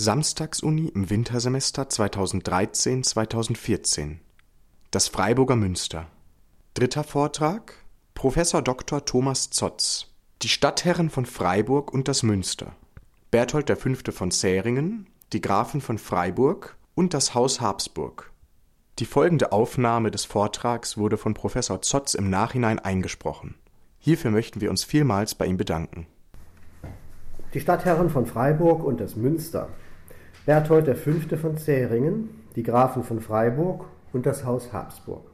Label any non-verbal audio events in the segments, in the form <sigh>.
Samstagsuni im Wintersemester 2013/2014 Das Freiburger Münster Dritter Vortrag Prof. Dr. Thomas Zotz Die Stadtherren von Freiburg und das Münster Berthold V. von Zähringen, die Grafen von Freiburg und das Haus Habsburg Die folgende Aufnahme des Vortrags wurde von Professor Zotz im Nachhinein eingesprochen. Hierfür möchten wir uns vielmals bei ihm bedanken. Die Stadtherren von Freiburg und das Münster Berthold V. von Zähringen, die Grafen von Freiburg und das Haus Habsburg.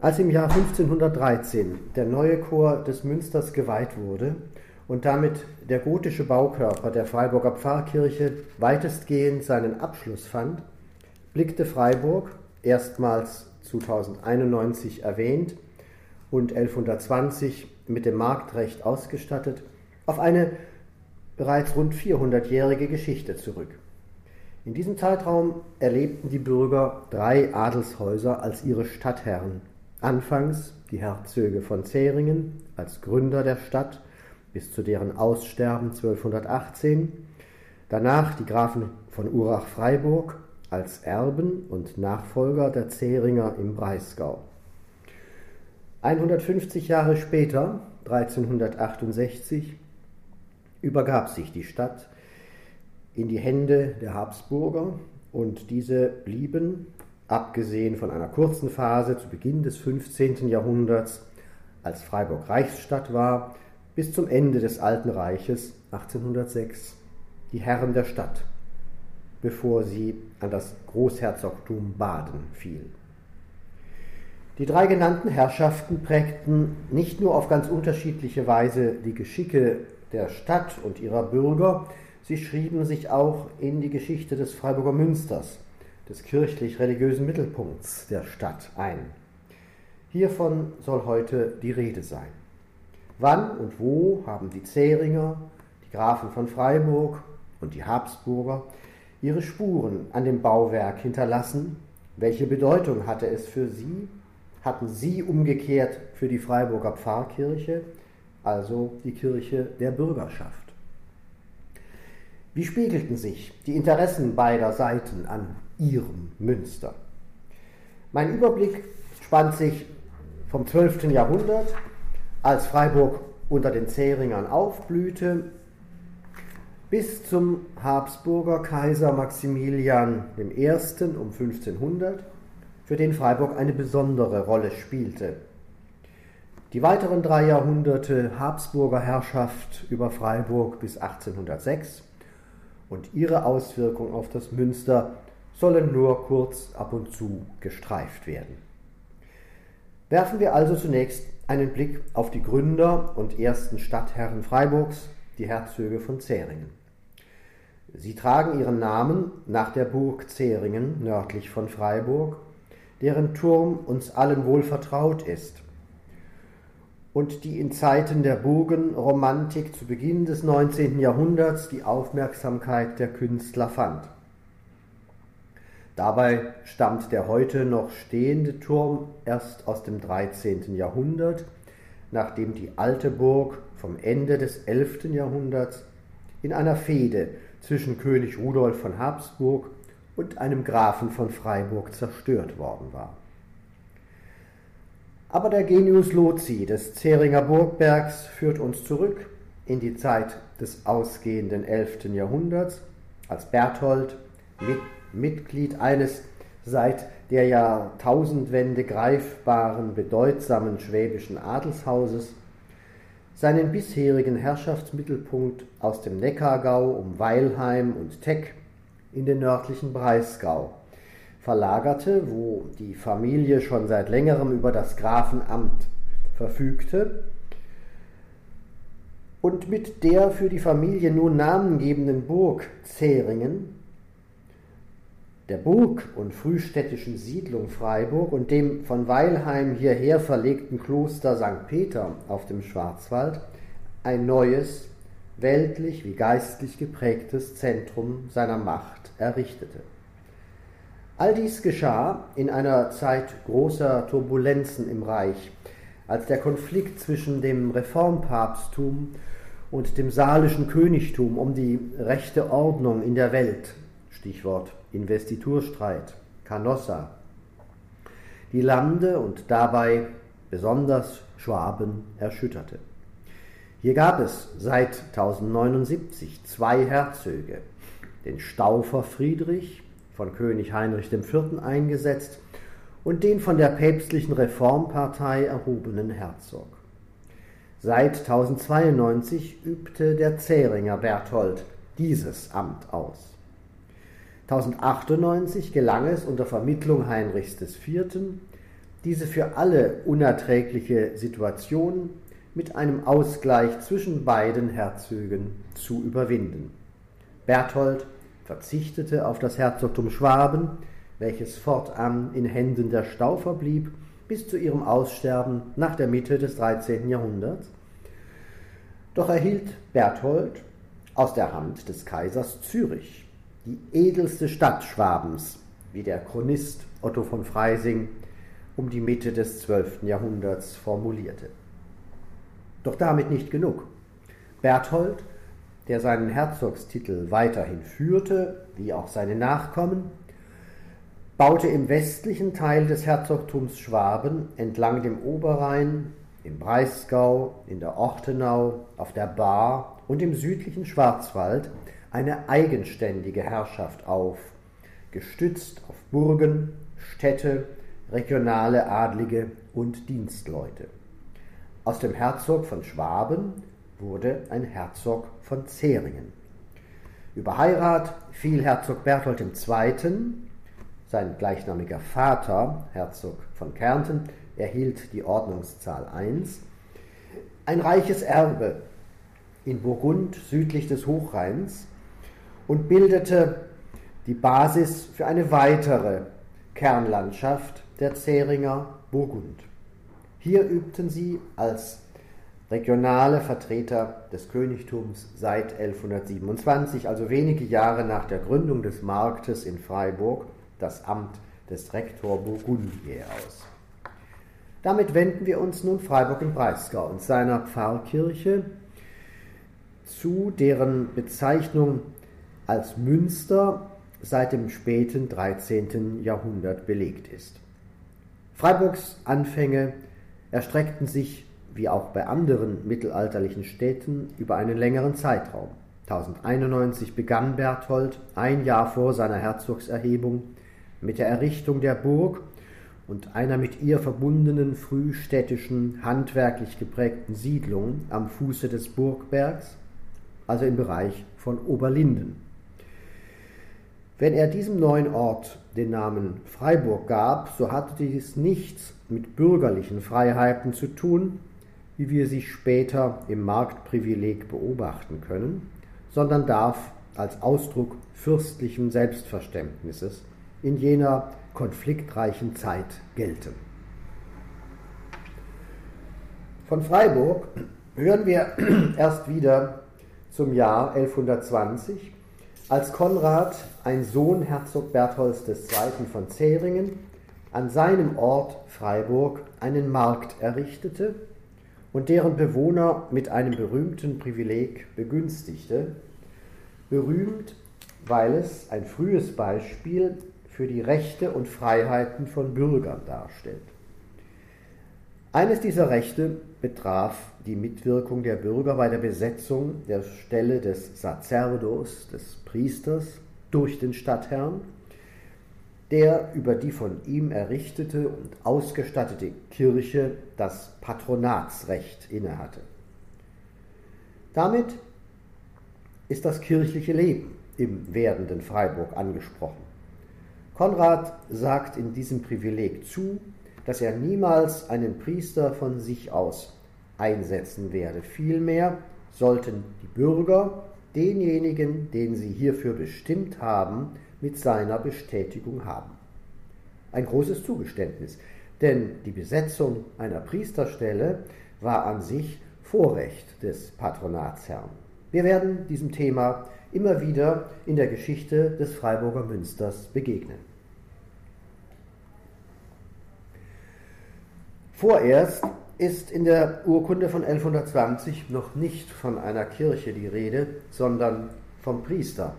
Als im Jahr 1513 der neue Chor des Münsters geweiht wurde und damit der gotische Baukörper der Freiburger Pfarrkirche weitestgehend seinen Abschluss fand, blickte Freiburg, erstmals 2091 erwähnt und 1120 mit dem Marktrecht ausgestattet, auf eine bereits rund 400-jährige Geschichte zurück. In diesem Zeitraum erlebten die Bürger drei Adelshäuser als ihre Stadtherren. Anfangs die Herzöge von Zähringen als Gründer der Stadt bis zu deren Aussterben 1218, danach die Grafen von Urach-Freiburg als Erben und Nachfolger der Zähringer im Breisgau. 150 Jahre später, 1368, übergab sich die Stadt in die Hände der Habsburger und diese blieben, abgesehen von einer kurzen Phase zu Beginn des 15. Jahrhunderts, als Freiburg Reichsstadt war, bis zum Ende des Alten Reiches 1806 die Herren der Stadt, bevor sie an das Großherzogtum Baden fiel. Die drei genannten Herrschaften prägten nicht nur auf ganz unterschiedliche Weise die Geschicke der Stadt und ihrer Bürger, sie schrieben sich auch in die Geschichte des Freiburger Münsters, des kirchlich-religiösen Mittelpunkts der Stadt ein. Hiervon soll heute die Rede sein. Wann und wo haben die Zähringer, die Grafen von Freiburg und die Habsburger ihre Spuren an dem Bauwerk hinterlassen? Welche Bedeutung hatte es für sie? Hatten sie umgekehrt für die Freiburger Pfarrkirche also die Kirche der Bürgerschaft. Wie spiegelten sich die Interessen beider Seiten an ihrem Münster? Mein Überblick spannt sich vom 12. Jahrhundert, als Freiburg unter den Zähringern aufblühte, bis zum Habsburger Kaiser Maximilian I. um 1500, für den Freiburg eine besondere Rolle spielte die weiteren drei Jahrhunderte Habsburger Herrschaft über Freiburg bis 1806 und ihre Auswirkung auf das Münster sollen nur kurz ab und zu gestreift werden. Werfen wir also zunächst einen Blick auf die Gründer und ersten Stadtherren Freiburgs, die Herzöge von Zähringen. Sie tragen ihren Namen nach der Burg Zähringen nördlich von Freiburg, deren Turm uns allen wohl vertraut ist und die in Zeiten der Burgenromantik zu Beginn des 19. Jahrhunderts die Aufmerksamkeit der Künstler fand. Dabei stammt der heute noch stehende Turm erst aus dem 13. Jahrhundert, nachdem die alte Burg vom Ende des 11. Jahrhunderts in einer Fehde zwischen König Rudolf von Habsburg und einem Grafen von Freiburg zerstört worden war. Aber der Genius Loci des Zähringer Burgbergs führt uns zurück in die Zeit des ausgehenden 11. Jahrhunderts, als Berthold, mit, Mitglied eines seit der Jahrtausendwende greifbaren, bedeutsamen schwäbischen Adelshauses, seinen bisherigen Herrschaftsmittelpunkt aus dem Neckargau um Weilheim und Teck in den nördlichen Breisgau verlagerte, wo die Familie schon seit längerem über das Grafenamt verfügte und mit der für die Familie nun namengebenden Burg Zähringen, der Burg und frühstädtischen Siedlung Freiburg und dem von Weilheim hierher verlegten Kloster St. Peter auf dem Schwarzwald ein neues, weltlich wie geistlich geprägtes Zentrum seiner Macht errichtete. All dies geschah in einer Zeit großer Turbulenzen im Reich, als der Konflikt zwischen dem Reformpapsttum und dem salischen Königtum um die rechte Ordnung in der Welt, Stichwort Investiturstreit, Canossa, die Lande und dabei besonders Schwaben erschütterte. Hier gab es seit 1079 zwei Herzöge, den Staufer Friedrich, von König Heinrich IV. eingesetzt, und den von der päpstlichen Reformpartei erhobenen Herzog. Seit 1092 übte der Zähringer Berthold dieses Amt aus. 1098 gelang es unter Vermittlung Heinrichs IV., diese für alle unerträgliche Situation mit einem Ausgleich zwischen beiden Herzögen zu überwinden. Berthold verzichtete auf das Herzogtum Schwaben, welches fortan in Händen der Staufer blieb, bis zu ihrem Aussterben nach der Mitte des 13. Jahrhunderts. Doch erhielt Berthold aus der Hand des Kaisers Zürich, die edelste Stadt Schwabens, wie der Chronist Otto von Freising um die Mitte des 12. Jahrhunderts formulierte. Doch damit nicht genug. Berthold, der seinen Herzogstitel weiterhin führte, wie auch seine Nachkommen, baute im westlichen Teil des Herzogtums Schwaben entlang dem Oberrhein, im Breisgau, in der Ortenau, auf der Baar und im südlichen Schwarzwald eine eigenständige Herrschaft auf, gestützt auf Burgen, Städte, regionale Adlige und Dienstleute. Aus dem Herzog von Schwaben wurde ein Herzog von Zähringen. Über Heirat fiel Herzog Berthold II., sein gleichnamiger Vater, Herzog von Kärnten, erhielt die Ordnungszahl 1, ein reiches Erbe in Burgund südlich des Hochrheins und bildete die Basis für eine weitere Kernlandschaft der Zähringer Burgund. Hier übten sie als regionale Vertreter des Königtums seit 1127, also wenige Jahre nach der Gründung des Marktes in Freiburg, das Amt des Rektor Burgundier aus. Damit wenden wir uns nun Freiburg im Breisgau und seiner Pfarrkirche zu, deren Bezeichnung als Münster seit dem späten 13. Jahrhundert belegt ist. Freiburgs Anfänge erstreckten sich, wie auch bei anderen mittelalterlichen Städten, über einen längeren Zeitraum. 1091 begann Berthold, ein Jahr vor seiner Herzogserhebung, mit der Errichtung der Burg und einer mit ihr verbundenen frühstädtischen, handwerklich geprägten Siedlung am Fuße des Burgbergs, also im Bereich von Oberlinden. Wenn er diesem neuen Ort den Namen Freiburg gab, so hatte dies nichts mit bürgerlichen Freiheiten zu tun, wie wir sie später im Marktprivileg beobachten können, sondern darf als Ausdruck fürstlichen Selbstverständnisses in jener konfliktreichen Zeit gelten. Von Freiburg hören wir <clears throat> erst wieder zum Jahr 1120, als Konrad, ein Sohn Herzog Bertholds II. von Zähringen, an seinem Ort Freiburg einen Markt errichtete und deren Bewohner mit einem berühmten Privileg begünstigte, berühmt, weil es ein frühes Beispiel für die Rechte und Freiheiten von Bürgern darstellt. Eines dieser Rechte betraf die Mitwirkung der Bürger bei der Besetzung der Stelle des Sacerdos, des Priesters, durch den Stadtherrn, der über die von ihm errichtete und ausgestattete Kirche das Patronatsrecht innehatte. Damit ist das kirchliche Leben im werdenden Freiburg angesprochen. Konrad sagt in diesem Privileg zu, dass er niemals einen Priester von sich aus einsetzen werde. Vielmehr sollten die Bürger denjenigen, den sie hierfür bestimmt haben, mit seiner Bestätigung haben. Ein großes Zugeständnis, denn die Besetzung einer Priesterstelle war an sich Vorrecht des Patronatsherrn. Wir werden diesem Thema immer wieder in der Geschichte des Freiburger Münsters begegnen. Vorerst ist in der Urkunde von 1120 noch nicht von einer Kirche die Rede, sondern vom Priester.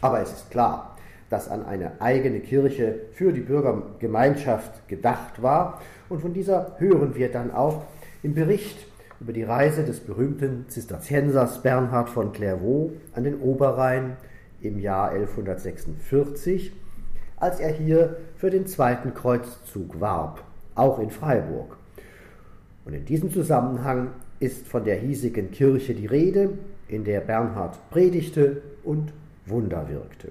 Aber es ist klar, dass an eine eigene Kirche für die Bürgergemeinschaft gedacht war und von dieser hören wir dann auch im Bericht über die Reise des berühmten Zisterziensers Bernhard von Clairvaux an den Oberrhein im Jahr 1146, als er hier für den zweiten Kreuzzug warb, auch in Freiburg. Und in diesem Zusammenhang ist von der hiesigen Kirche die Rede, in der Bernhard predigte und Wunder wirkte.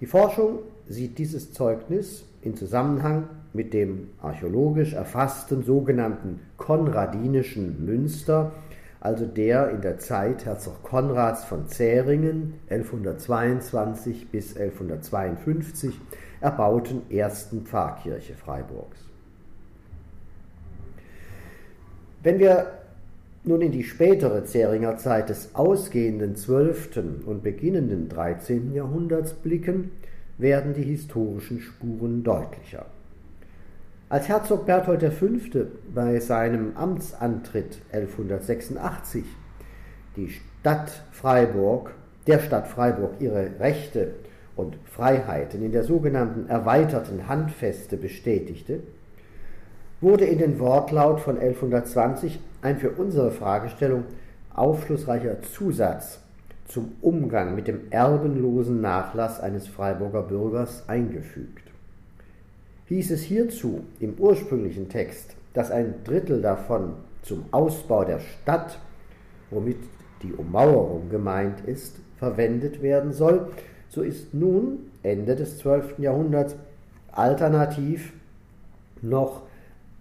Die Forschung sieht dieses Zeugnis in Zusammenhang mit dem archäologisch erfassten sogenannten konradinischen Münster, also der in der Zeit Herzog Konrads von Zähringen 1122 bis 1152 erbauten ersten Pfarrkirche Freiburgs. Wenn wir nun in die spätere Zähringer Zeit des ausgehenden 12. und beginnenden 13. Jahrhunderts blicken, werden die historischen Spuren deutlicher. Als Herzog Berthold V. bei seinem Amtsantritt 1186 die Stadt Freiburg, der Stadt Freiburg ihre Rechte und Freiheiten in der sogenannten erweiterten Handfeste bestätigte, wurde in den Wortlaut von 1120 ein für unsere Fragestellung aufschlussreicher Zusatz zum Umgang mit dem erbenlosen Nachlass eines Freiburger Bürgers eingefügt. Hieß es hierzu im ursprünglichen Text, dass ein Drittel davon zum Ausbau der Stadt, womit die Ummauerung gemeint ist, verwendet werden soll, so ist nun Ende des 12. Jahrhunderts alternativ noch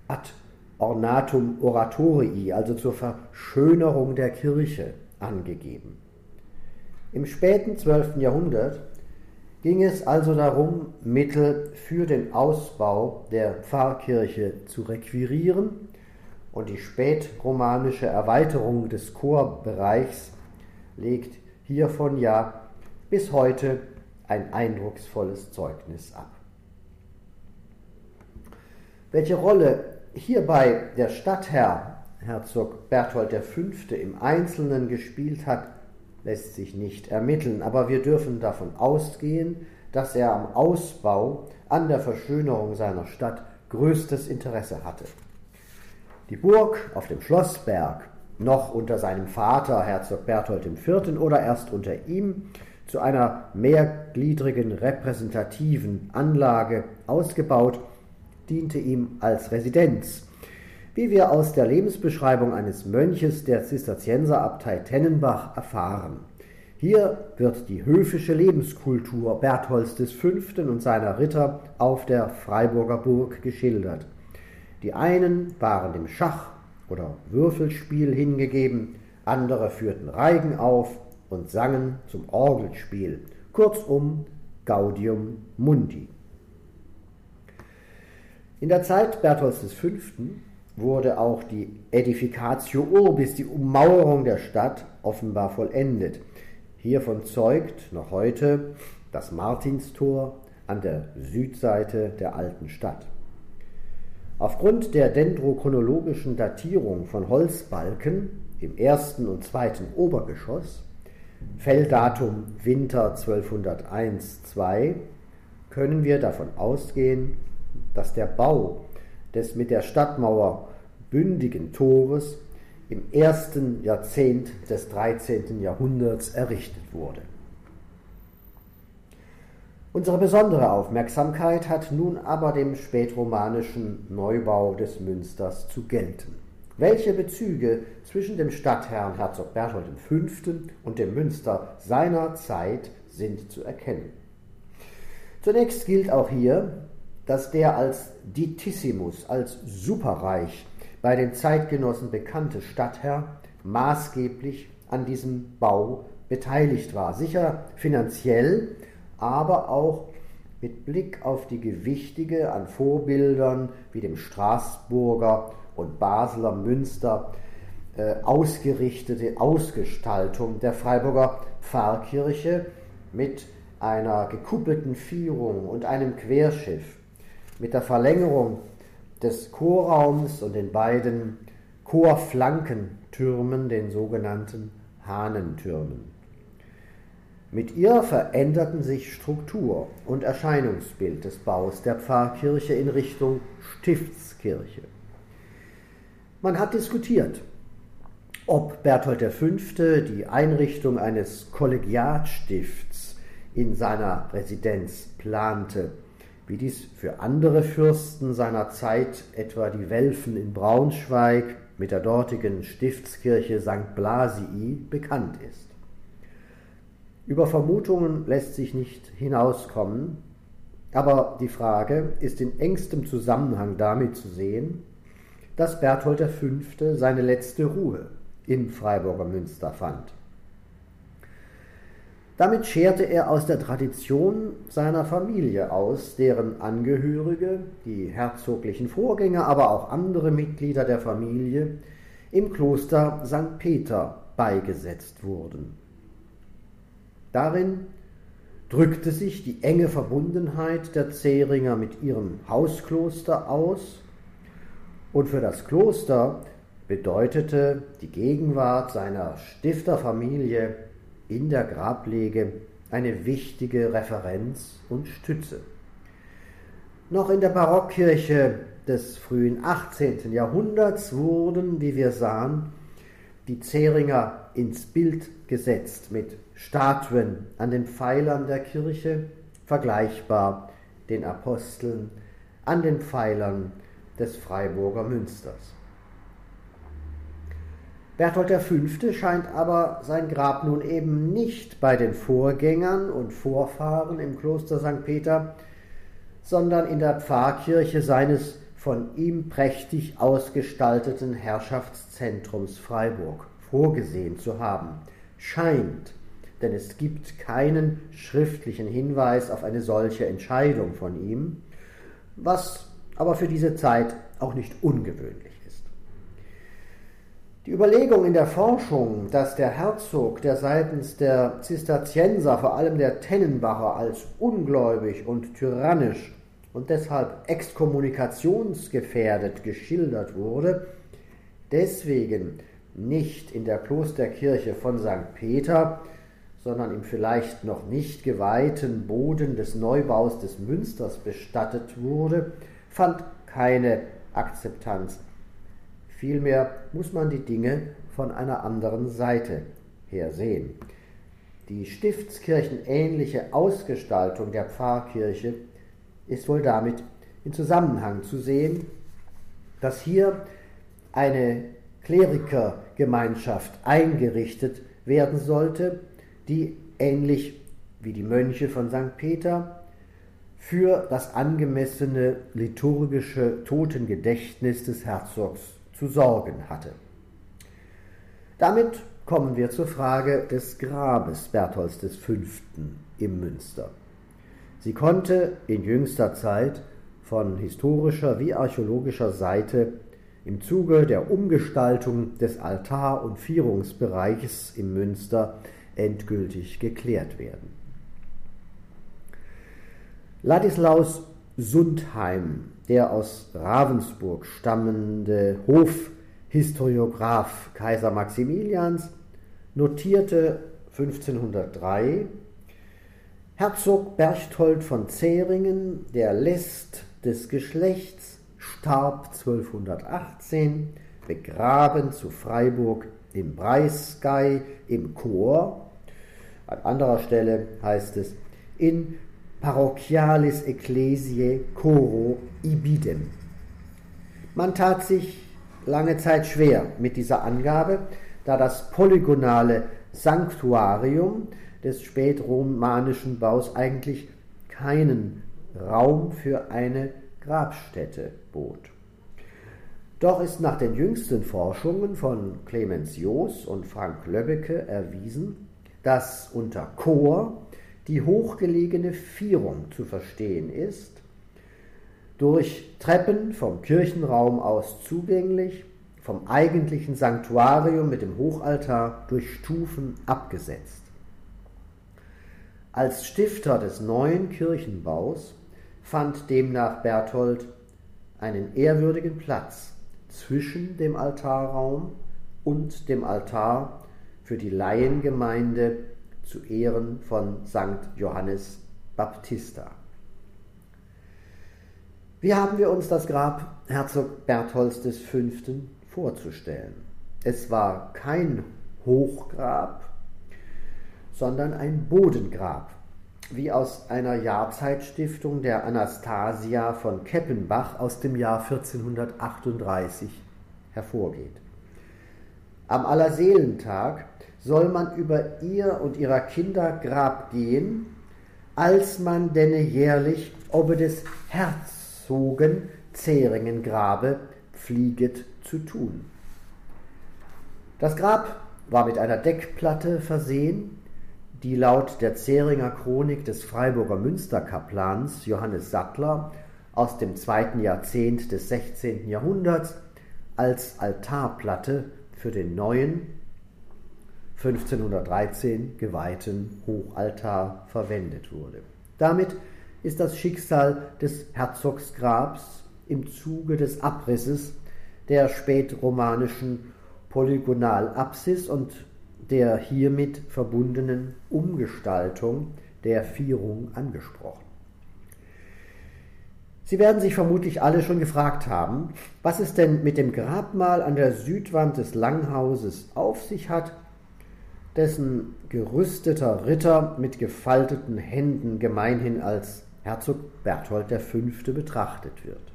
ad ornatum oratorii, also zur Verschönerung der Kirche, angegeben. Im späten 12. Jahrhundert ging es also darum, Mittel für den Ausbau der Pfarrkirche zu requirieren und die spätromanische Erweiterung des Chorbereichs legt hiervon ja bis heute ein eindrucksvolles Zeugnis ab. Welche Rolle hierbei der Stadtherr, Herzog Berthold V. im Einzelnen gespielt hat, lässt sich nicht ermitteln, aber wir dürfen davon ausgehen, dass er am Ausbau, an der Verschönerung seiner Stadt größtes Interesse hatte. Die Burg auf dem Schlossberg, noch unter seinem Vater Herzog Berthold IV. oder erst unter ihm, zu einer mehrgliedrigen repräsentativen Anlage ausgebaut, diente ihm als Residenz, wie wir aus der Lebensbeschreibung eines Mönches der Zisterzienserabtei Tennenbach erfahren. Hier wird die höfische Lebenskultur Bertholds V. und seiner Ritter auf der Freiburger Burg geschildert. Die einen waren dem Schach oder Würfelspiel hingegeben, andere führten Reigen auf und sangen zum Orgelspiel, kurzum Gaudium Mundi. In der Zeit Bertholds V. wurde auch die Edificatio Urbis, die Ummauerung der Stadt, offenbar vollendet. Hiervon zeugt noch heute das Martinstor an der Südseite der alten Stadt. Aufgrund der dendrochronologischen Datierung von Holzbalken im ersten und zweiten Obergeschoss, Felldatum Winter 1201-2, können wir davon ausgehen, dass der Bau des mit der Stadtmauer bündigen Tores im ersten Jahrzehnt des 13. Jahrhunderts errichtet wurde. Unsere besondere Aufmerksamkeit hat nun aber dem spätromanischen Neubau des Münsters zu gelten. Welche Bezüge zwischen dem Stadtherrn Herzog Berthold V. und dem Münster seiner Zeit sind zu erkennen? Zunächst gilt auch hier, dass der als Ditissimus, als superreich bei den Zeitgenossen bekannte Stadtherr maßgeblich an diesem Bau beteiligt war. Sicher finanziell, aber auch mit Blick auf die gewichtige an Vorbildern wie dem Straßburger und Basler Münster äh, ausgerichtete Ausgestaltung der Freiburger Pfarrkirche mit einer gekuppelten Vierung und einem Querschiff mit der Verlängerung des Chorraums und den beiden Chorflankentürmen, den sogenannten Hahnentürmen. Mit ihr veränderten sich Struktur und Erscheinungsbild des Baus der Pfarrkirche in Richtung Stiftskirche. Man hat diskutiert, ob Berthold V. die Einrichtung eines Kollegiatstifts in seiner Residenz plante, wie dies für andere Fürsten seiner Zeit, etwa die Welfen in Braunschweig mit der dortigen Stiftskirche St. Blasii, bekannt ist. Über Vermutungen lässt sich nicht hinauskommen, aber die Frage ist in engstem Zusammenhang damit zu sehen, dass Berthold V. seine letzte Ruhe im Freiburger Münster fand. Damit scherte er aus der Tradition seiner Familie aus, deren Angehörige, die herzoglichen Vorgänger, aber auch andere Mitglieder der Familie im Kloster St. Peter beigesetzt wurden. Darin drückte sich die enge Verbundenheit der Zähringer mit ihrem Hauskloster aus und für das Kloster bedeutete die Gegenwart seiner Stifterfamilie in der Grablege eine wichtige Referenz und Stütze. Noch in der Barockkirche des frühen 18. Jahrhunderts wurden, wie wir sahen, die Zähringer ins Bild gesetzt mit Statuen an den Pfeilern der Kirche, vergleichbar den Aposteln an den Pfeilern des Freiburger Münsters. Berthold V. scheint aber sein Grab nun eben nicht bei den Vorgängern und Vorfahren im Kloster St. Peter, sondern in der Pfarrkirche seines von ihm prächtig ausgestalteten Herrschaftszentrums Freiburg vorgesehen zu haben. Scheint, denn es gibt keinen schriftlichen Hinweis auf eine solche Entscheidung von ihm, was aber für diese Zeit auch nicht ungewöhnlich die Überlegung in der Forschung, dass der Herzog, der seitens der Zisterzienser, vor allem der Tennenbacher, als ungläubig und tyrannisch und deshalb exkommunikationsgefährdet geschildert wurde, deswegen nicht in der Klosterkirche von St. Peter, sondern im vielleicht noch nicht geweihten Boden des Neubaus des Münsters bestattet wurde, fand keine Akzeptanz Vielmehr muss man die Dinge von einer anderen Seite her sehen. Die stiftskirchenähnliche Ausgestaltung der Pfarrkirche ist wohl damit in Zusammenhang zu sehen, dass hier eine Klerikergemeinschaft eingerichtet werden sollte, die ähnlich wie die Mönche von St. Peter für das angemessene liturgische Totengedächtnis des Herzogs zu sorgen hatte. Damit kommen wir zur Frage des Grabes Bertholds V. im Münster. Sie konnte in jüngster Zeit von historischer wie archäologischer Seite im Zuge der Umgestaltung des Altar- und Vierungsbereichs im Münster endgültig geklärt werden. Ladislaus Sundheim der aus Ravensburg stammende Hofhistoriograph Kaiser Maximilians notierte 1503 Herzog Berchtold von Zähringen, der List des Geschlechts, starb 1218, begraben zu Freiburg im Breisgau im Chor. An anderer Stelle heißt es in Parochialis Ecclesiae Coro Ibidem. Man tat sich lange Zeit schwer mit dieser Angabe, da das polygonale Sanktuarium des spätromanischen Baus eigentlich keinen Raum für eine Grabstätte bot. Doch ist nach den jüngsten Forschungen von Clemens Joos und Frank Löbbecke erwiesen, dass unter Chor die hochgelegene Vierung zu verstehen ist, durch Treppen vom Kirchenraum aus zugänglich, vom eigentlichen Sanktuarium mit dem Hochaltar durch Stufen abgesetzt. Als Stifter des neuen Kirchenbaus fand demnach Berthold einen ehrwürdigen Platz zwischen dem Altarraum und dem Altar für die Laiengemeinde zu Ehren von St. Johannes Baptista. Wie haben wir uns das Grab Herzog Bertholds V. vorzustellen? Es war kein Hochgrab, sondern ein Bodengrab, wie aus einer Jahrzeitstiftung der Anastasia von Keppenbach aus dem Jahr 1438 hervorgeht. Am Allerseelentag soll man über ihr und ihrer Kinder Grab gehen, als man denne jährlich ob des Herzogen Zeringen grabe pflieget zu tun. Das Grab war mit einer Deckplatte versehen, die laut der Zähringer Chronik des Freiburger Münsterkaplans Johannes Sattler aus dem zweiten Jahrzehnt des 16. Jahrhunderts als Altarplatte für den neuen 1513 geweihten Hochaltar verwendet wurde. Damit ist das Schicksal des Herzogsgrabs im Zuge des Abrisses der spätromanischen Polygonalapsis und der hiermit verbundenen Umgestaltung der Vierung angesprochen. Sie werden sich vermutlich alle schon gefragt haben, was es denn mit dem Grabmal an der Südwand des Langhauses auf sich hat, dessen gerüsteter Ritter mit gefalteten Händen gemeinhin als Herzog Berthold V. betrachtet wird.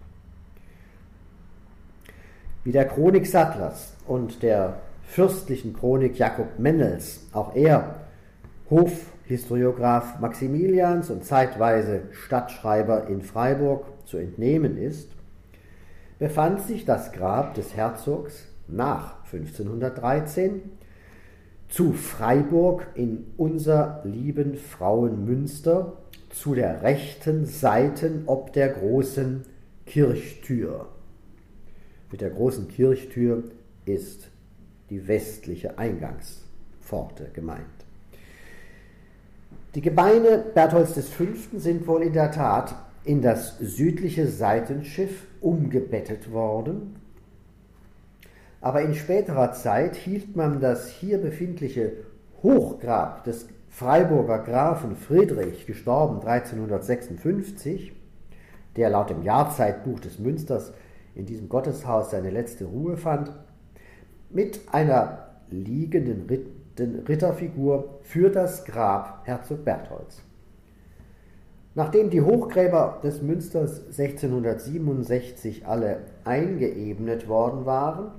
Wie der Chronik Sattlers und der fürstlichen Chronik Jakob Mennels, auch er Hofhistoriograph Maximilians und zeitweise Stadtschreiber in Freiburg zu entnehmen ist, befand sich das Grab des Herzogs nach 1513 zu Freiburg in unser lieben Frauenmünster zu der rechten Seiten ob der großen Kirchtür. Mit der großen Kirchtür ist die westliche Eingangspforte gemeint. Die Gebeine Bertholds V. sind wohl in der Tat in das südliche Seitenschiff umgebettet worden, aber in späterer Zeit hielt man das hier befindliche Hochgrab des Freiburger Grafen Friedrich, gestorben 1356, der laut dem Jahrzeitbuch des Münsters in diesem Gotteshaus seine letzte Ruhe fand, mit einer liegenden Ritterfigur für das Grab Herzog Bertholds. Nachdem die Hochgräber des Münsters 1667 alle eingeebnet worden waren,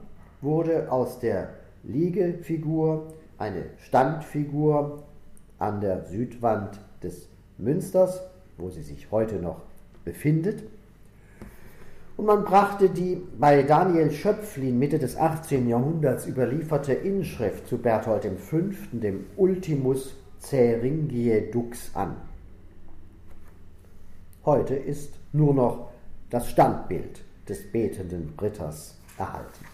wurde aus der Liegefigur eine Standfigur an der Südwand des Münsters, wo sie sich heute noch befindet, und man brachte die bei Daniel Schöpflin Mitte des 18. Jahrhunderts überlieferte Inschrift zu Berthold V., dem Ultimus Caeringiae Dux, an. Heute ist nur noch das Standbild des betenden Ritters erhalten.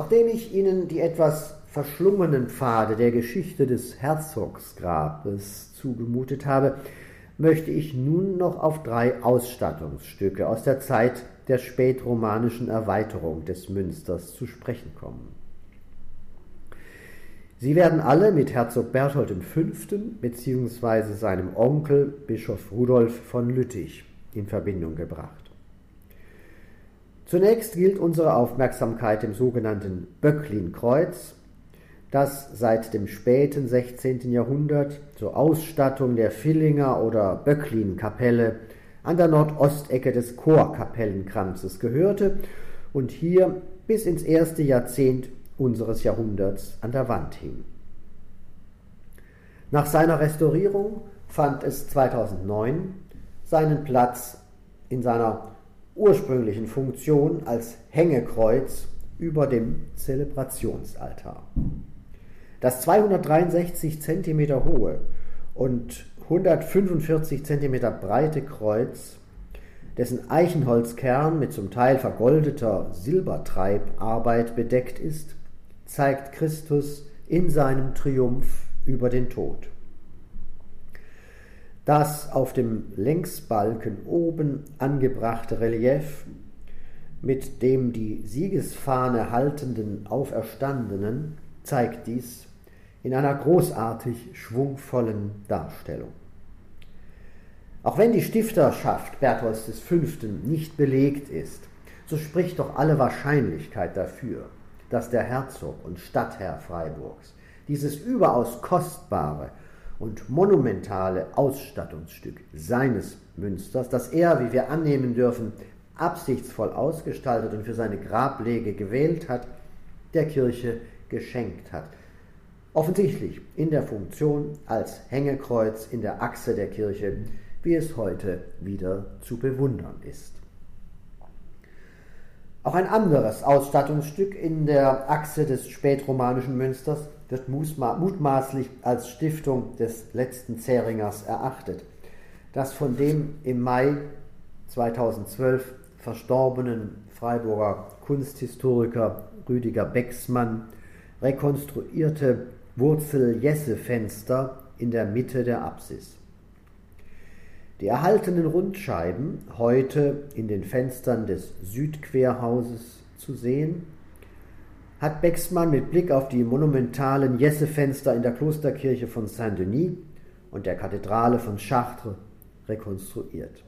Nachdem ich Ihnen die etwas verschlungenen Pfade der Geschichte des Herzogsgrabes zugemutet habe, möchte ich nun noch auf drei Ausstattungsstücke aus der Zeit der spätromanischen Erweiterung des Münsters zu sprechen kommen. Sie werden alle mit Herzog Berthold V. bzw. seinem Onkel Bischof Rudolf von Lüttich in Verbindung gebracht. Zunächst gilt unsere Aufmerksamkeit dem sogenannten Böcklinkreuz, das seit dem späten 16. Jahrhundert zur Ausstattung der Villinger oder Böcklin-Kapelle an der Nordostecke des Chorkapellenkranzes gehörte und hier bis ins erste Jahrzehnt unseres Jahrhunderts an der Wand hing. Nach seiner Restaurierung fand es 2009 seinen Platz in seiner ursprünglichen Funktion als Hängekreuz über dem Zelebrationsaltar. Das 263 cm hohe und 145 cm breite Kreuz, dessen Eichenholzkern mit zum Teil vergoldeter Silbertreibarbeit bedeckt ist, zeigt Christus in seinem Triumph über den Tod. Das auf dem Längsbalken oben angebrachte Relief mit dem die Siegesfahne haltenden Auferstandenen zeigt dies in einer großartig schwungvollen Darstellung. Auch wenn die Stifterschaft Bertholds V. nicht belegt ist, so spricht doch alle Wahrscheinlichkeit dafür, dass der Herzog und Stadtherr Freiburgs dieses überaus kostbare und monumentale Ausstattungsstück seines Münsters, das er, wie wir annehmen dürfen, absichtsvoll ausgestaltet und für seine Grablege gewählt hat, der Kirche geschenkt hat. Offensichtlich in der Funktion als Hängekreuz in der Achse der Kirche, wie es heute wieder zu bewundern ist. Auch ein anderes Ausstattungsstück in der Achse des spätromanischen Münsters wird mutmaßlich als Stiftung des letzten Zähringers erachtet. Das von dem im Mai 2012 verstorbenen Freiburger Kunsthistoriker Rüdiger Bexmann rekonstruierte Wurzel-Jesse-Fenster in der Mitte der Apsis. Die erhaltenen Rundscheiben, heute in den Fenstern des Südquerhauses zu sehen, hat Bexmann mit Blick auf die monumentalen Jesse-Fenster in der Klosterkirche von Saint-Denis und der Kathedrale von Chartres rekonstruiert.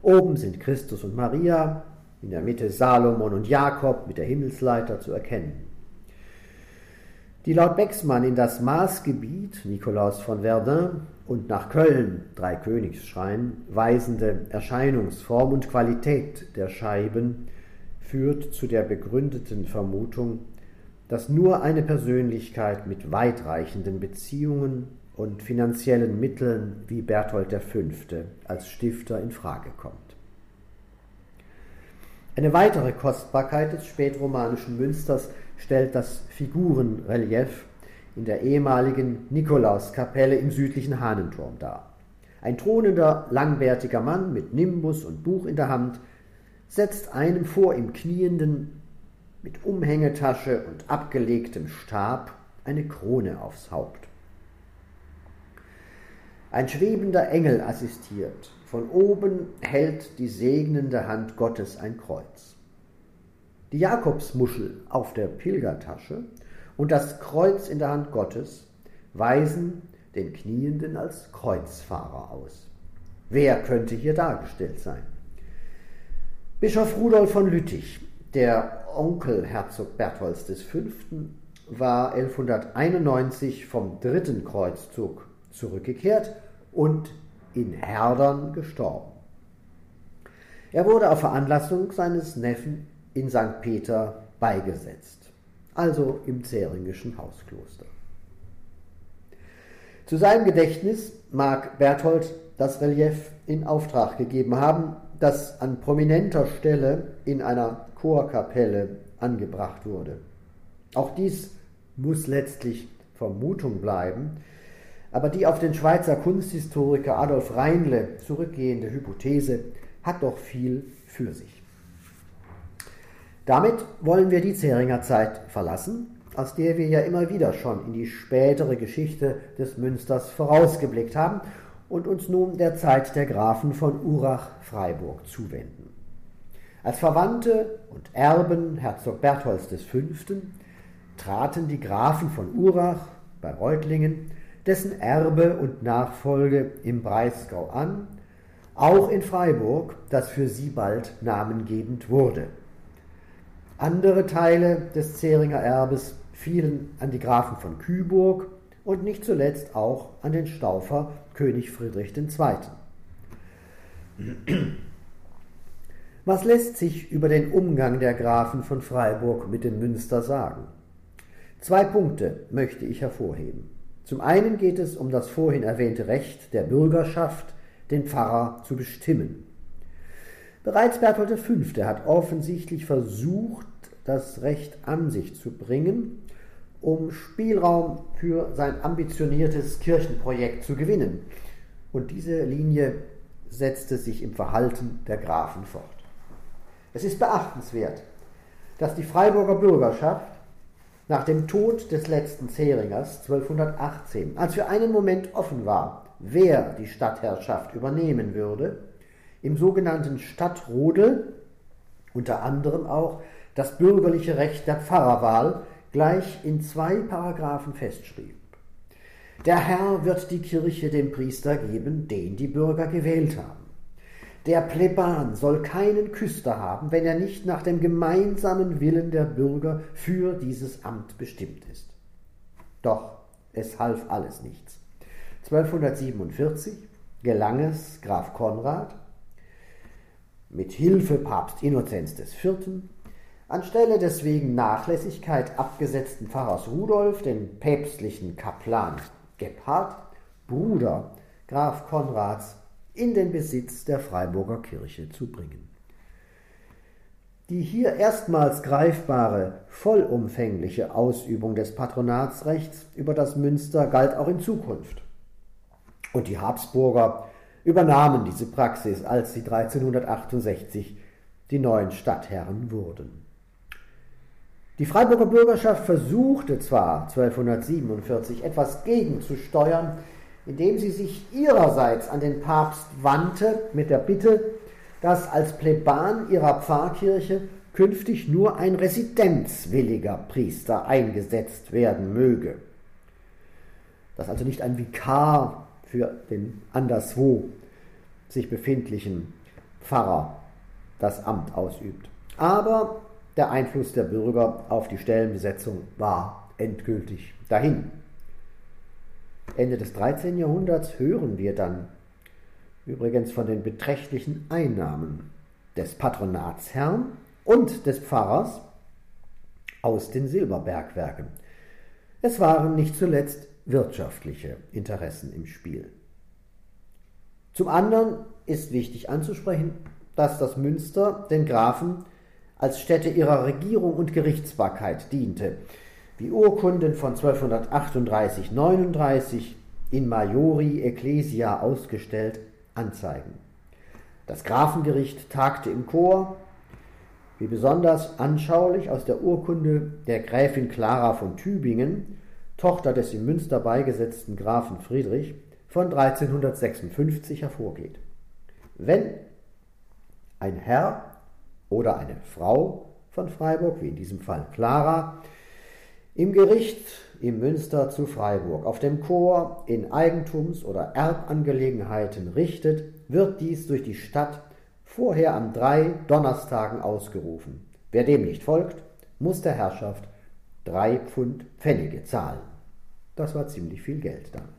Oben sind Christus und Maria, in der Mitte Salomon und Jakob mit der Himmelsleiter zu erkennen. Die laut Bexmann in das Maßgebiet Nikolaus von Verdun und nach Köln, Dreikönigsschrein, weisende Erscheinungsform und Qualität der Scheiben führt zu der begründeten Vermutung, dass nur eine Persönlichkeit mit weitreichenden Beziehungen und finanziellen Mitteln wie Berthold V. als Stifter in Frage kommt. Eine weitere Kostbarkeit des spätromanischen Münsters stellt das Figurenrelief in der ehemaligen Nikolauskapelle im südlichen Hahnenturm dar. Ein thronender, langbärtiger Mann mit Nimbus und Buch in der Hand setzt einem vor ihm Knienden mit Umhängetasche und abgelegtem Stab eine Krone aufs Haupt. Ein schwebender Engel assistiert. Von oben hält die segnende Hand Gottes ein Kreuz. Die Jakobsmuschel auf der Pilgertasche und das Kreuz in der Hand Gottes weisen den Knienden als Kreuzfahrer aus. Wer könnte hier dargestellt sein? Bischof Rudolf von Lüttich, der Onkel Herzog Bertholds V., war 1191 vom dritten Kreuzzug zurückgekehrt und in Herdern gestorben. Er wurde auf Veranlassung seines Neffen in St. Peter beigesetzt, also im zähringischen Hauskloster. Zu seinem Gedächtnis mag Berthold das Relief in Auftrag gegeben haben, das an prominenter Stelle in einer Chorkapelle angebracht wurde. Auch dies muss letztlich Vermutung bleiben, aber die auf den Schweizer Kunsthistoriker Adolf Reinle zurückgehende Hypothese hat doch viel für sich. Damit wollen wir die Zähringer Zeit verlassen, aus der wir ja immer wieder schon in die spätere Geschichte des Münsters vorausgeblickt haben und uns nun der Zeit der Grafen von Urach-Freiburg zuwenden. Als Verwandte und Erben Herzog Bertholds V. traten die Grafen von Urach bei Reutlingen dessen Erbe und Nachfolge im Breisgau an, auch in Freiburg, das für sie bald namengebend wurde. Andere Teile des Zähringer Erbes fielen an die Grafen von Küburg und nicht zuletzt auch an den Staufer König Friedrich II. Was lässt sich über den Umgang der Grafen von Freiburg mit dem Münster sagen? Zwei Punkte möchte ich hervorheben. Zum einen geht es um das vorhin erwähnte Recht der Bürgerschaft, den Pfarrer zu bestimmen. Bereits Berthold V. hat offensichtlich versucht, das Recht an sich zu bringen, um Spielraum für sein ambitioniertes Kirchenprojekt zu gewinnen. Und diese Linie setzte sich im Verhalten der Grafen fort. Es ist beachtenswert, dass die Freiburger Bürgerschaft nach dem Tod des letzten Zähringers 1218, als für einen Moment offen war, wer die Stadtherrschaft übernehmen würde, im sogenannten Stadtrodel unter anderem auch das bürgerliche Recht der Pfarrerwahl gleich in zwei Paragraphen festschrieb. Der Herr wird die Kirche dem Priester geben, den die Bürger gewählt haben. Der Pleban soll keinen Küster haben, wenn er nicht nach dem gemeinsamen Willen der Bürger für dieses Amt bestimmt ist. Doch es half alles nichts. 1247 gelang es Graf Konrad, mit Hilfe Papst Innozenz IV. Anstelle des wegen Nachlässigkeit abgesetzten Pfarrers Rudolf den päpstlichen Kaplan Gebhard, Bruder Graf Konrads, in den Besitz der Freiburger Kirche zu bringen. Die hier erstmals greifbare, vollumfängliche Ausübung des Patronatsrechts über das Münster galt auch in Zukunft. Und die Habsburger übernahmen diese Praxis, als sie 1368 die neuen Stadtherren wurden. Die Freiburger Bürgerschaft versuchte zwar 1247 etwas gegenzusteuern, indem sie sich ihrerseits an den Papst wandte mit der Bitte, dass als Pleban ihrer Pfarrkirche künftig nur ein residenzwilliger Priester eingesetzt werden möge. Dass also nicht ein Vikar für den anderswo sich befindlichen Pfarrer das Amt ausübt. Aber der Einfluss der Bürger auf die Stellenbesetzung war endgültig dahin. Ende des 13. Jahrhunderts hören wir dann übrigens von den beträchtlichen Einnahmen des Patronatsherrn und des Pfarrers aus den Silberbergwerken. Es waren nicht zuletzt wirtschaftliche Interessen im Spiel. Zum anderen ist wichtig anzusprechen, dass das Münster den Grafen als Stätte ihrer Regierung und Gerichtsbarkeit diente, wie Urkunden von 1238-39 in Majori Ecclesia ausgestellt anzeigen. Das Grafengericht tagte im Chor, wie besonders anschaulich aus der Urkunde der Gräfin Clara von Tübingen, Tochter des in Münster beigesetzten Grafen Friedrich, von 1356 hervorgeht. Wenn ein Herr oder eine Frau von Freiburg, wie in diesem Fall Clara, im Gericht im Münster zu Freiburg auf dem Chor in Eigentums- oder Erbangelegenheiten richtet, wird dies durch die Stadt vorher an drei Donnerstagen ausgerufen. Wer dem nicht folgt, muss der Herrschaft drei Pfund Pfennige zahlen. Das war ziemlich viel Geld damals.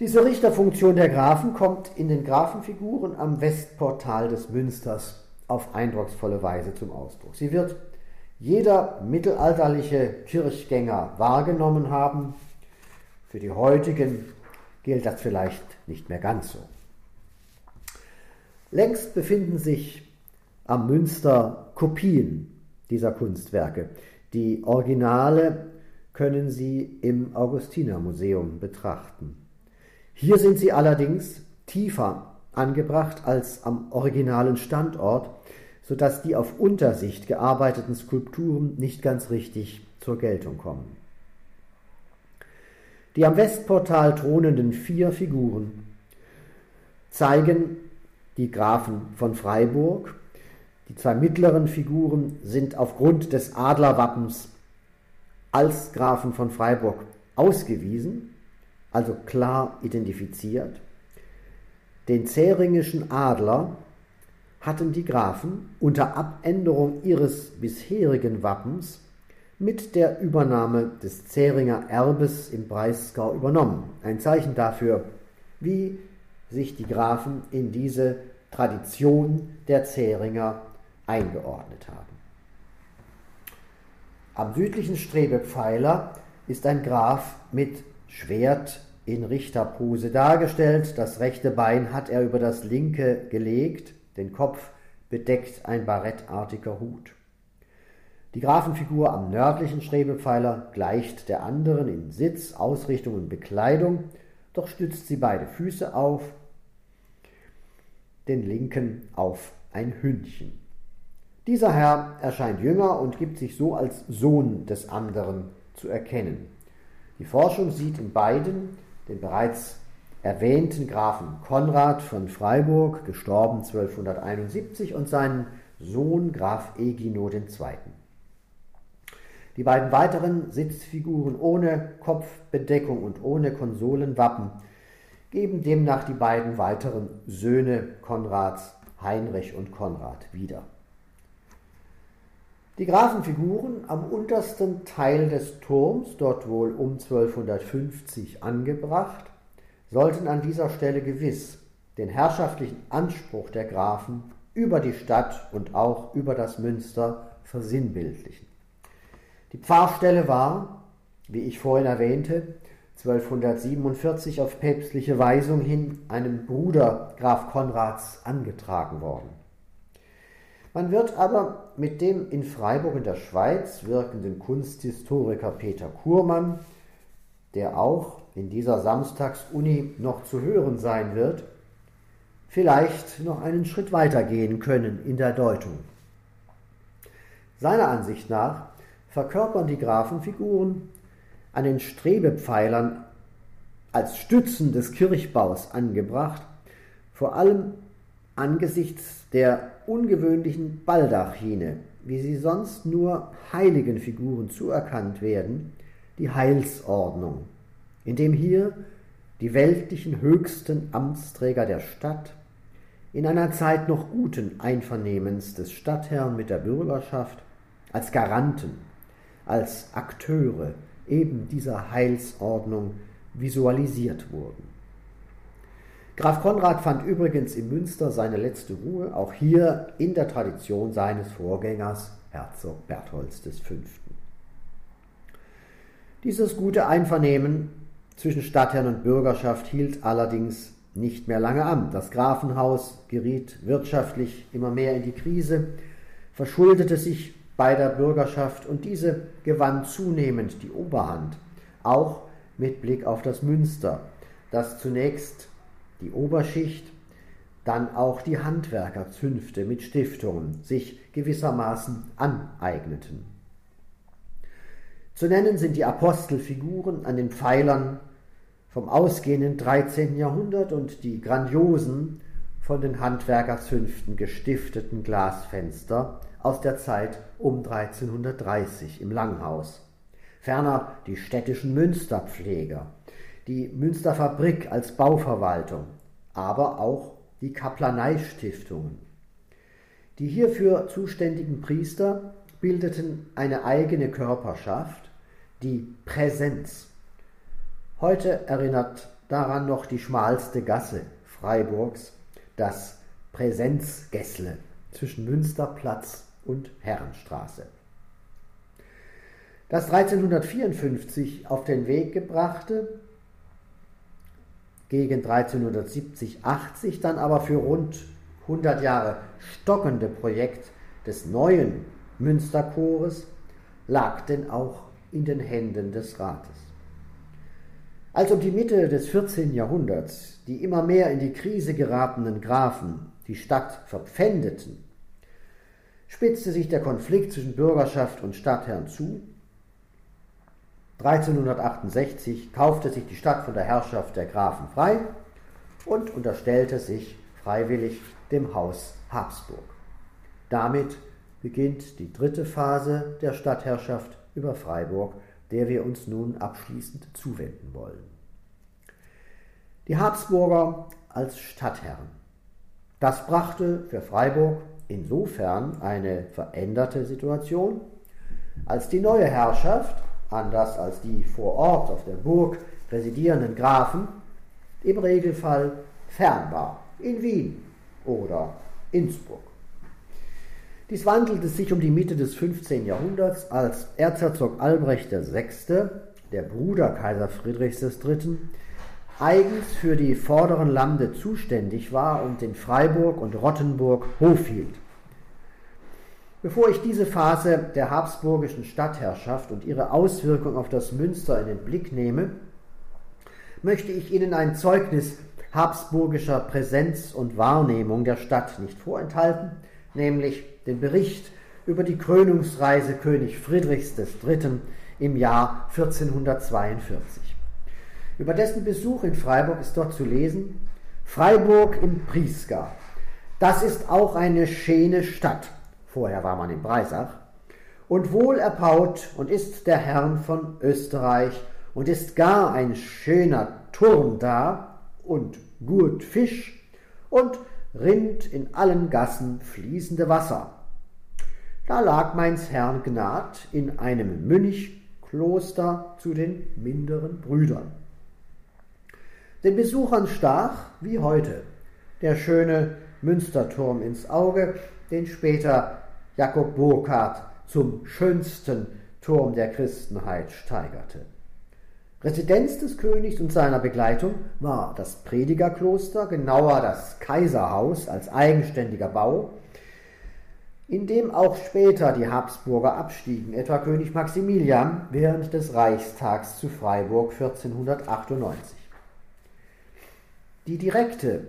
Diese Richterfunktion der Grafen kommt in den Grafenfiguren am Westportal des Münsters auf eindrucksvolle Weise zum Ausdruck. Sie wird jeder mittelalterliche Kirchgänger wahrgenommen haben. Für die heutigen gilt das vielleicht nicht mehr ganz so. Längst befinden sich am Münster Kopien dieser Kunstwerke. Die Originale können Sie im Augustinermuseum betrachten. Hier sind sie allerdings tiefer angebracht als am originalen Standort sodass die auf Untersicht gearbeiteten Skulpturen nicht ganz richtig zur Geltung kommen. Die am Westportal thronenden vier Figuren zeigen die Grafen von Freiburg. Die zwei mittleren Figuren sind aufgrund des Adlerwappens als Grafen von Freiburg ausgewiesen, also klar identifiziert. Den zähringischen Adler hatten die Grafen unter Abänderung ihres bisherigen Wappens mit der Übernahme des Zähringer Erbes im Breisgau übernommen. Ein Zeichen dafür, wie sich die Grafen in diese Tradition der Zähringer eingeordnet haben. Am südlichen Strebepfeiler ist ein Graf mit Schwert in Richterpose dargestellt. Das rechte Bein hat er über das linke gelegt den Kopf bedeckt ein barettartiger Hut. Die Grafenfigur am nördlichen Strebepfeiler gleicht der anderen in Sitz, Ausrichtung und Bekleidung, doch stützt sie beide Füße auf, den linken auf ein Hündchen. Dieser Herr erscheint jünger und gibt sich so als Sohn des anderen zu erkennen. Die Forschung sieht in beiden den bereits erwähnten Grafen Konrad von Freiburg, gestorben 1271, und seinen Sohn Graf Egino II. Die beiden weiteren Sitzfiguren ohne Kopfbedeckung und ohne Konsolenwappen geben demnach die beiden weiteren Söhne Konrads, Heinrich und Konrad, wieder. Die Grafenfiguren am untersten Teil des Turms, dort wohl um 1250 angebracht, sollten an dieser Stelle gewiss den herrschaftlichen Anspruch der Grafen über die Stadt und auch über das Münster versinnbildlichen. Die Pfarrstelle war, wie ich vorhin erwähnte, 1247 auf päpstliche Weisung hin einem Bruder Graf Konrads angetragen worden. Man wird aber mit dem in Freiburg in der Schweiz wirkenden Kunsthistoriker Peter Kurmann, der auch in dieser Samstagsuni noch zu hören sein wird, vielleicht noch einen Schritt weiter gehen können in der Deutung. Seiner Ansicht nach verkörpern die Grafenfiguren an den Strebepfeilern als Stützen des Kirchbaus angebracht, vor allem angesichts der ungewöhnlichen Baldachine, wie sie sonst nur heiligen Figuren zuerkannt werden, die Heilsordnung, indem hier die weltlichen höchsten Amtsträger der Stadt in einer Zeit noch guten Einvernehmens des Stadtherrn mit der Bürgerschaft als Garanten, als Akteure eben dieser Heilsordnung visualisiert wurden. Graf Konrad fand übrigens in Münster seine letzte Ruhe, auch hier in der Tradition seines Vorgängers Herzog Bertholds V. Dieses gute Einvernehmen zwischen Stadtherrn und Bürgerschaft hielt allerdings nicht mehr lange an. Das Grafenhaus geriet wirtschaftlich immer mehr in die Krise, verschuldete sich bei der Bürgerschaft und diese gewann zunehmend die Oberhand, auch mit Blick auf das Münster, das zunächst die Oberschicht, dann auch die Handwerkerzünfte mit Stiftungen sich gewissermaßen aneigneten. Zu nennen sind die Apostelfiguren an den Pfeilern vom ausgehenden 13. Jahrhundert und die grandiosen, von den Handwerkerzünften gestifteten Glasfenster aus der Zeit um 1330 im Langhaus. Ferner die städtischen Münsterpfleger, die Münsterfabrik als Bauverwaltung, aber auch die Kaplaneistiftungen. Die hierfür zuständigen Priester bildeten eine eigene Körperschaft, die Präsenz. Heute erinnert daran noch die schmalste Gasse Freiburgs, das Präsenzgässle zwischen Münsterplatz und Herrenstraße. Das 1354 auf den Weg gebrachte gegen 1370-80 dann aber für rund 100 Jahre stockende Projekt des neuen Münsterchores lag denn auch in den Händen des Rates. Als um die Mitte des 14. Jahrhunderts die immer mehr in die Krise geratenen Grafen die Stadt verpfändeten, spitzte sich der Konflikt zwischen Bürgerschaft und Stadtherren zu 1368 kaufte sich die Stadt von der Herrschaft der Grafen frei und unterstellte sich freiwillig dem Haus Habsburg. Damit beginnt die dritte Phase der Stadtherrschaft über Freiburg, der wir uns nun abschließend zuwenden wollen. Die Habsburger als Stadtherren. Das brachte für Freiburg insofern eine veränderte Situation, als die neue Herrschaft anders als die vor Ort auf der Burg residierenden Grafen, im Regelfall fernbar, in Wien oder Innsbruck. Dies wandelte sich um die Mitte des 15. Jahrhunderts, als Erzherzog Albrecht VI., der Bruder Kaiser Friedrichs III., eigens für die vorderen Lande zuständig war und in Freiburg und Rottenburg Hof hielt. Bevor ich diese Phase der habsburgischen Stadtherrschaft und ihre Auswirkung auf das Münster in den Blick nehme, möchte ich Ihnen ein Zeugnis habsburgischer Präsenz und Wahrnehmung der Stadt nicht vorenthalten, nämlich den Bericht über die Krönungsreise König Friedrichs III. im Jahr 1442. Über dessen Besuch in Freiburg ist dort zu lesen, Freiburg im Priesgau. Das ist auch eine schöne Stadt. Vorher war man in Breisach. Und wohl erbaut und ist der Herrn von Österreich und ist gar ein schöner Turm da und gut Fisch und rinnt in allen Gassen fließende Wasser. Da lag meins Herrn Gnad in einem Mönchkloster zu den minderen Brüdern. Den Besuchern stach, wie heute, der schöne Münsterturm ins Auge, den später Jakob Burckhardt zum schönsten Turm der Christenheit steigerte. Residenz des Königs und seiner Begleitung war das Predigerkloster, genauer das Kaiserhaus als eigenständiger Bau, in dem auch später die Habsburger abstiegen, etwa König Maximilian während des Reichstags zu Freiburg 1498. Die direkte,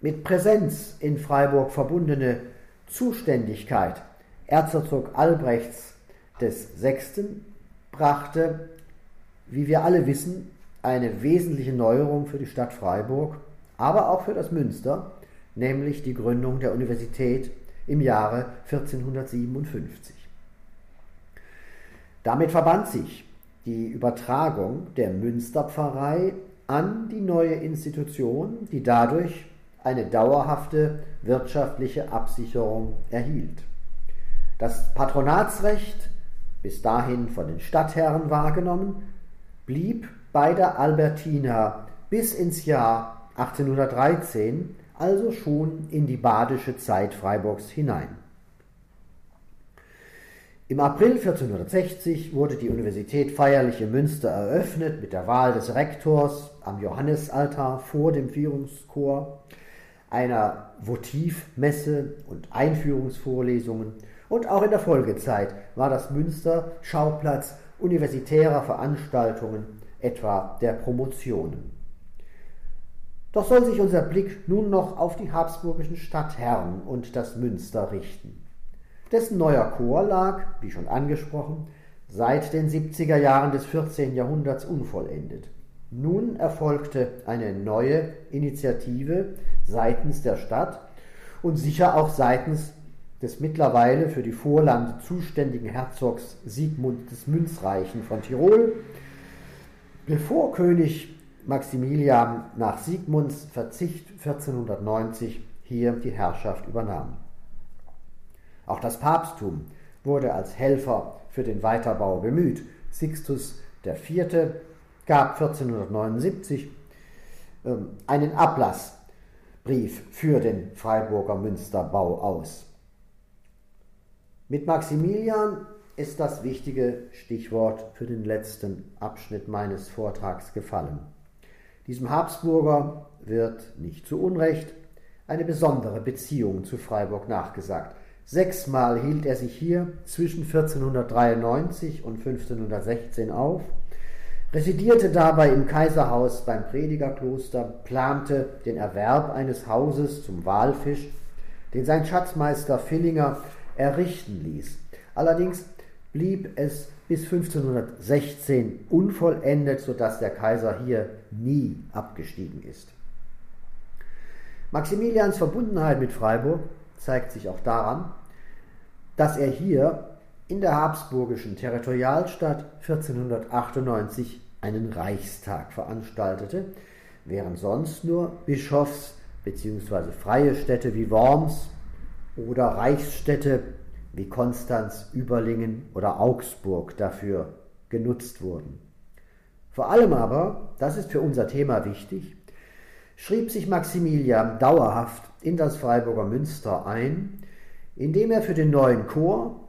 mit Präsenz in Freiburg verbundene Zuständigkeit Erzherzog Albrechts des Sechsten brachte wie wir alle wissen, eine wesentliche Neuerung für die Stadt Freiburg, aber auch für das Münster, nämlich die Gründung der Universität im Jahre 1457. Damit verband sich die Übertragung der Münsterpfarrei an die neue Institution, die dadurch eine dauerhafte wirtschaftliche Absicherung erhielt. Das Patronatsrecht, bis dahin von den Stadtherren wahrgenommen, blieb bei der Albertina bis ins Jahr 1813, also schon in die badische Zeit Freiburgs hinein. Im April 1460 wurde die Universität feierlich in Münster eröffnet mit der Wahl des Rektors am Johannesaltar vor dem Führungschor, einer Votivmesse und Einführungsvorlesungen und auch in der Folgezeit war das Münster Schauplatz universitärer Veranstaltungen, etwa der Promotionen. Doch soll sich unser Blick nun noch auf die habsburgischen Stadtherren und das Münster richten. Dessen neuer Chor lag, wie schon angesprochen, seit den 70er Jahren des 14. Jahrhunderts unvollendet. Nun erfolgte eine neue Initiative seitens der Stadt und sicher auch seitens des mittlerweile für die Vorlande zuständigen Herzogs Siegmund des Münzreichen von Tirol, bevor König Maximilian nach Siegmunds Verzicht 1490 hier die Herrschaft übernahm. Auch das Papsttum wurde als Helfer für den Weiterbau bemüht. Sixtus IV. gab 1479 ähm, einen Ablassbrief für den Freiburger Münsterbau aus. Mit Maximilian ist das wichtige Stichwort für den letzten Abschnitt meines Vortrags gefallen. Diesem Habsburger wird nicht zu Unrecht eine besondere Beziehung zu Freiburg nachgesagt. Sechsmal hielt er sich hier zwischen 1493 und 1516 auf, residierte dabei im Kaiserhaus beim Predigerkloster, plante den Erwerb eines Hauses zum Walfisch, den sein Schatzmeister Villinger errichten ließ. Allerdings blieb es bis 1516 unvollendet, sodass der Kaiser hier nie abgestiegen ist. Maximilians Verbundenheit mit Freiburg zeigt sich auch daran, dass er hier in der habsburgischen Territorialstadt 1498 einen Reichstag veranstaltete, während sonst nur Bischofs- bzw. freie Städte wie Worms oder Reichsstädte wie Konstanz, Überlingen oder Augsburg dafür genutzt wurden. Vor allem aber, das ist für unser Thema wichtig, schrieb sich Maximilian dauerhaft in das Freiburger Münster ein, indem er für den neuen Chor,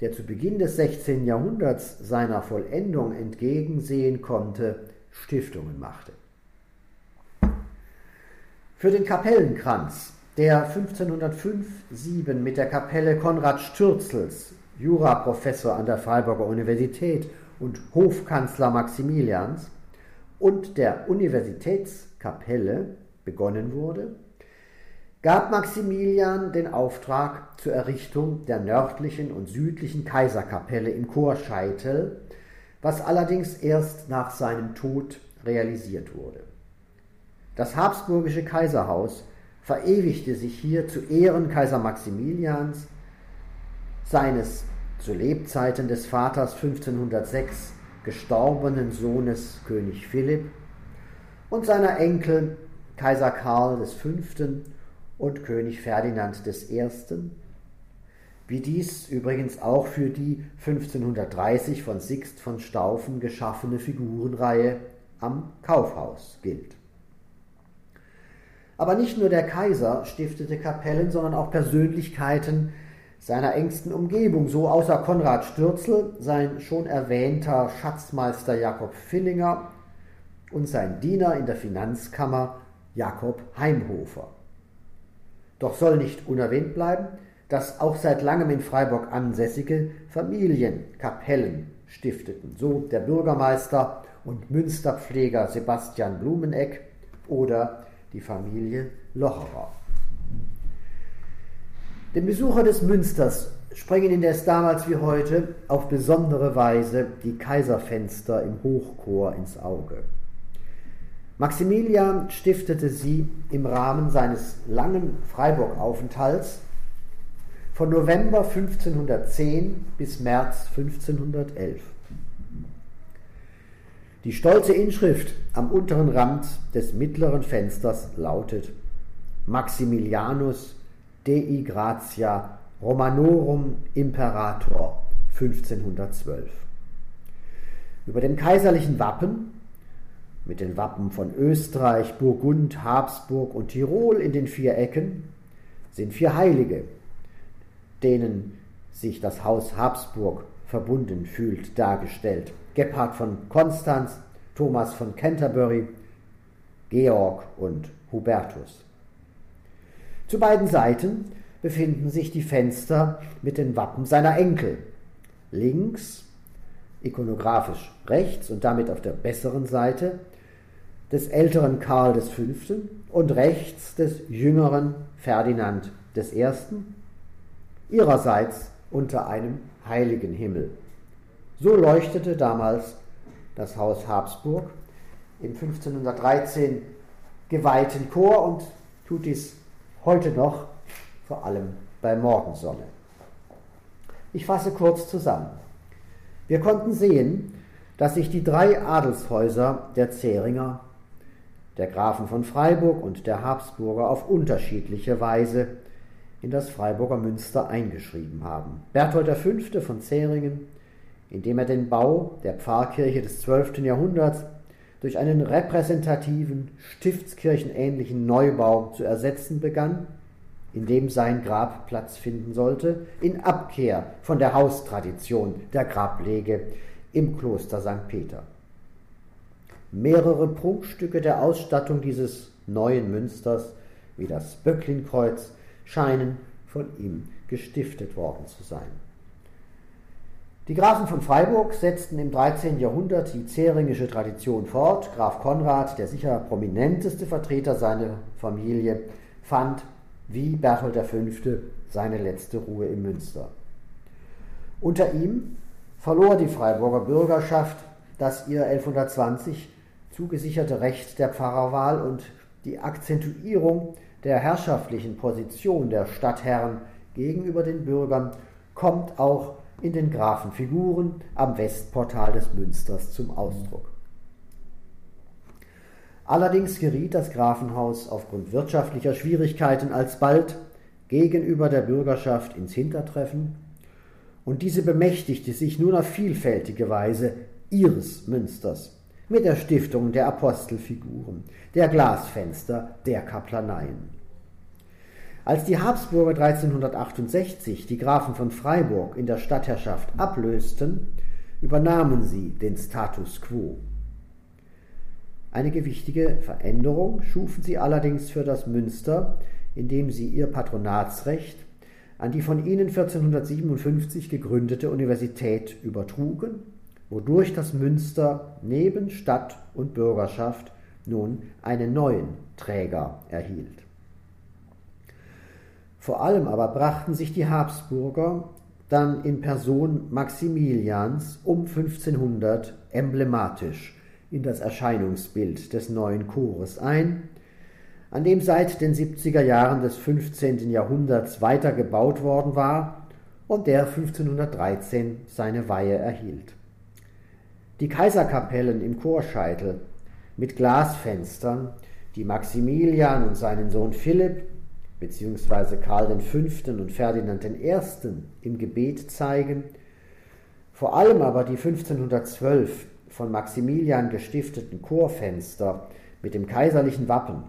der zu Beginn des 16. Jahrhunderts seiner Vollendung entgegensehen konnte, Stiftungen machte. Für den Kapellenkranz der 1505-7 mit der Kapelle Konrad Stürzels, Juraprofessor an der Freiburger Universität und Hofkanzler gab Maximilian den Auftrag zur Errichtung der nördlichen und südlichen Kaiserkapelle im Chorscheitel, was allerdings erst nach seinem Tod realisiert wurde. Das habsburgische Kaiserhaus verewigte sich hier zu Ehren Kaiser Maximilians, seines zu Lebzeiten des Vaters 1506 gestorbenen Sohnes König Philipp und seiner Enkel Kaiser Karl V. und König Ferdinand I., wie dies übrigens auch für die 1530 von Sixt von Staufen geschaffene Figurenreihe am Kaufhaus gilt. Aber nicht nur der Kaiser stiftete Kapellen, sondern auch Persönlichkeiten seiner engsten Umgebung, so außer Konrad Stürzel sein schon erwähnter Schatzmeister Jakob Villinger und sein Diener in der Finanzkammer Jakob Heimhofer. Doch soll nicht unerwähnt bleiben, dass auch seit langem in Freiburg ansässige Familien Kapellen stifteten, so der Bürgermeister und Münsterpfleger Sebastian Blumeneck oder die Familie Locherer. Dem Besucher des Münsters sprengen indes damals wie heute auf besondere Weise die Kaiserfenster im Hochchor ins Auge. Maximilian stiftete sie im Rahmen seines langen Freiburg-Aufenthalts von November 1510 bis März 1511. Die stolze Inschrift am unteren Rand des mittleren Fensters lautet Maximilianus Dei Gratia Romanorum Imperator 1512. Über dem kaiserlichen Wappen mit den Wappen von Österreich, Burgund, Habsburg und Tirol in den vier Ecken sind vier Heilige, denen sich das Haus Habsburg verbunden fühlt, dargestellt. Gebhard von Konstanz, Thomas von Canterbury, Georg und Hubertus. Zu beiden Seiten befinden sich die Fenster mit den Wappen seiner Enkel. Links, ikonografisch rechts und damit auf der besseren Seite, des älteren Karl V. und rechts des jüngeren Ferdinand I. ihrerseits unter einem heiligen Himmel. So leuchtete damals das Haus Habsburg im 1513 geweihten Chor und tut dies heute noch, vor allem bei Morgensonne. Ich fasse kurz zusammen. Wir konnten sehen, dass sich die drei Adelshäuser der Zähringer der Grafen von Freiburg und der Habsburger auf unterschiedliche Weise in das Freiburger Münster eingeschrieben haben. Berthold V. von Zähringen, indem er den Bau der Pfarrkirche des 12. Jahrhunderts durch einen repräsentativen, stiftskirchenähnlichen Neubau zu ersetzen begann, in dem sein Grab Platz finden sollte, in Abkehr von der Haustradition der Grablege im Kloster St. Peter. Mehrere Prunkstücke der Ausstattung dieses neuen Münsters, wie das Böcklinkreuz, scheinen von ihm gestiftet worden zu sein. Die Grafen von Freiburg setzten im 13. Jahrhundert die zähringische Tradition fort. Graf Konrad, der sicher prominenteste Vertreter seiner Familie, fand, wie Berthold V., seine letzte Ruhe im Münster. Unter ihm verlor die Freiburger Bürgerschaft das ihr 1120 zugesicherte Recht der Pfarrerwahl und die Akzentuierung der herrschaftlichen Position der Stadtherren gegenüber den Bürgern kommt auch in den Grafenfiguren am Westportal des Münsters zum Ausdruck. Allerdings geriet das Grafenhaus aufgrund wirtschaftlicher Schwierigkeiten alsbald gegenüber der Bürgerschaft ins Hintertreffen, und diese bemächtigte sich nun auf vielfältige Weise ihres Münsters mit der Stiftung der Apostelfiguren, der Glasfenster, der Kaplaneien. Als die Habsburger 1368 die Grafen von Freiburg in der Stadtherrschaft ablösten, übernahmen sie den Status quo. Eine gewichtige Veränderung schufen sie allerdings für das Münster, indem sie ihr Patronatsrecht an die von ihnen 1457 gegründete Universität übertrugen wodurch das Münster neben Stadt und Bürgerschaft nun einen neuen Träger erhielt. Vor allem aber brachten sich die Habsburger dann in Person Maximilians um 1500 emblematisch in das Erscheinungsbild des neuen Chores ein, an dem seit den 70er Jahren des 15. Jahrhunderts weiter gebaut worden war und der 1513 seine Weihe erhielt. Die Kaiserkapellen im Chorscheitel mit Glasfenstern, die Maximilian und seinen Sohn Philipp bzw. Karl V. und Ferdinand I. im Gebet zeigen, vor allem aber die 1512 von Maximilian gestifteten Chorfenster mit dem kaiserlichen Wappen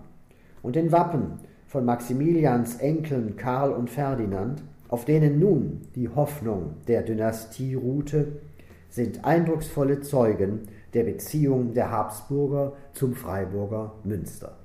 und den Wappen von Maximilians Enkeln Karl und Ferdinand, auf denen nun die Hoffnung der Dynastie ruhte, sind eindrucksvolle Zeugen der Beziehung der Habsburger zum Freiburger Münster.